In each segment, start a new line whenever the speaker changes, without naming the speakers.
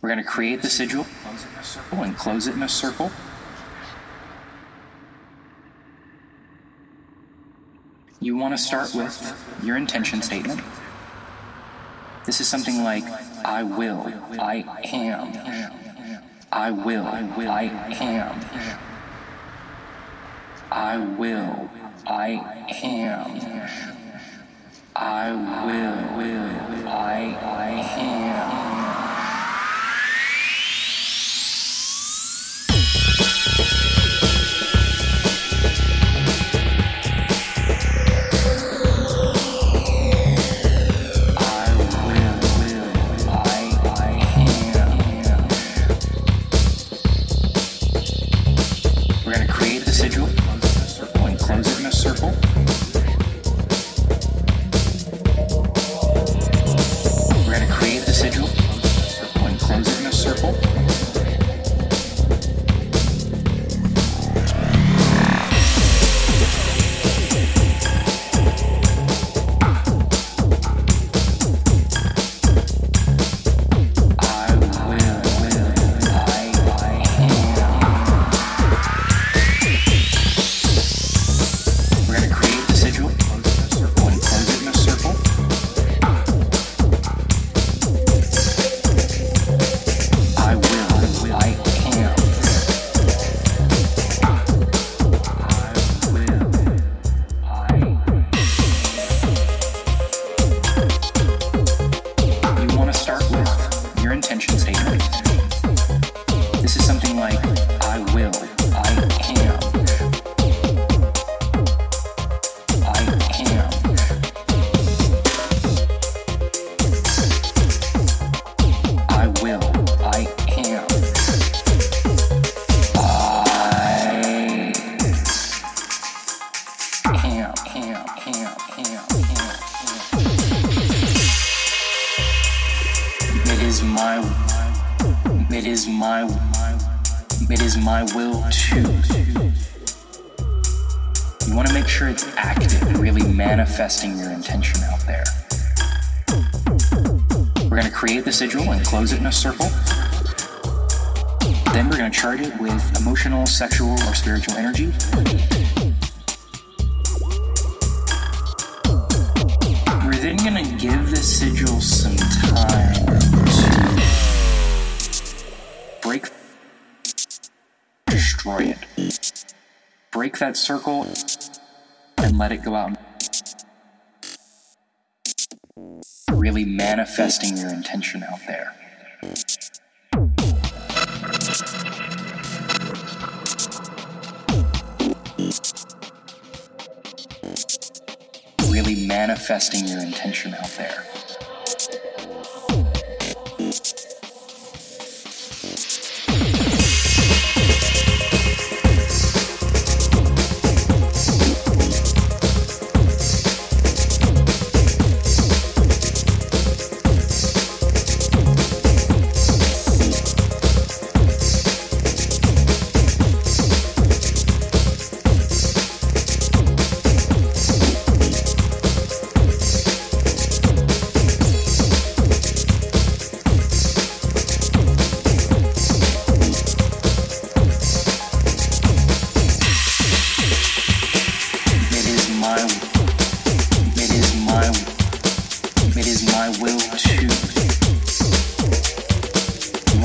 We're going to create the sigil and close it in a circle. You want to start with your intention statement. This is something like I will, I am, I will, I will, I am, I will, I am, I will, I am. My, it is my will to. You want to make sure it's active, really manifesting your intention out there. We're going to create the sigil and close it in a circle. Then we're going to charge it with emotional, sexual, or spiritual energy. We're then going to give the sigil some time Break that circle and let it go out. Really manifesting your intention out there. Really manifesting your intention out there.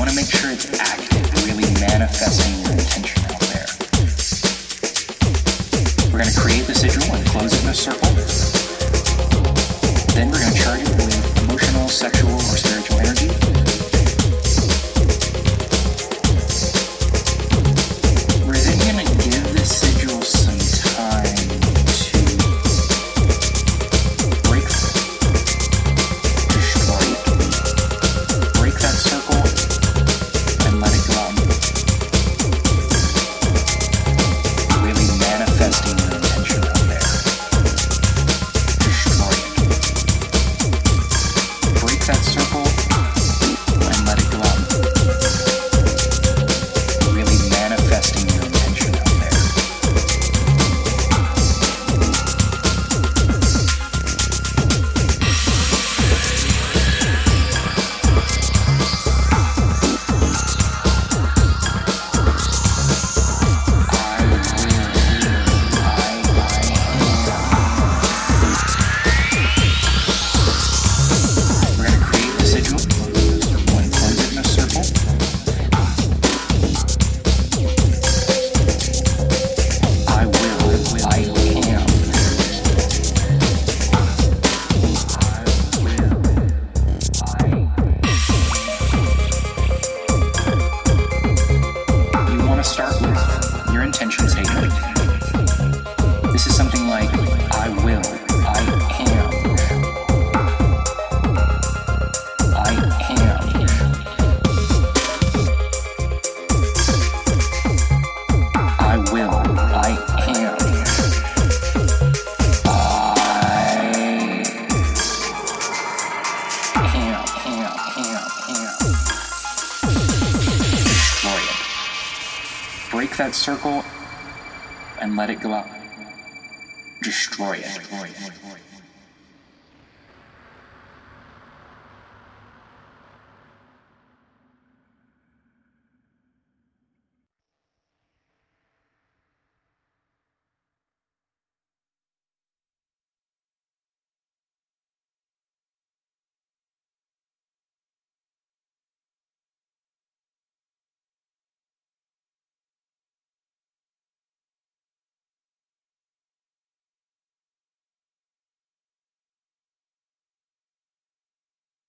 Want to make sure it's active, really manifesting your intention out there. We're going to create the sigil and close it in a circle. Then we're going to charge it with break that circle and let it go out. Destroy it.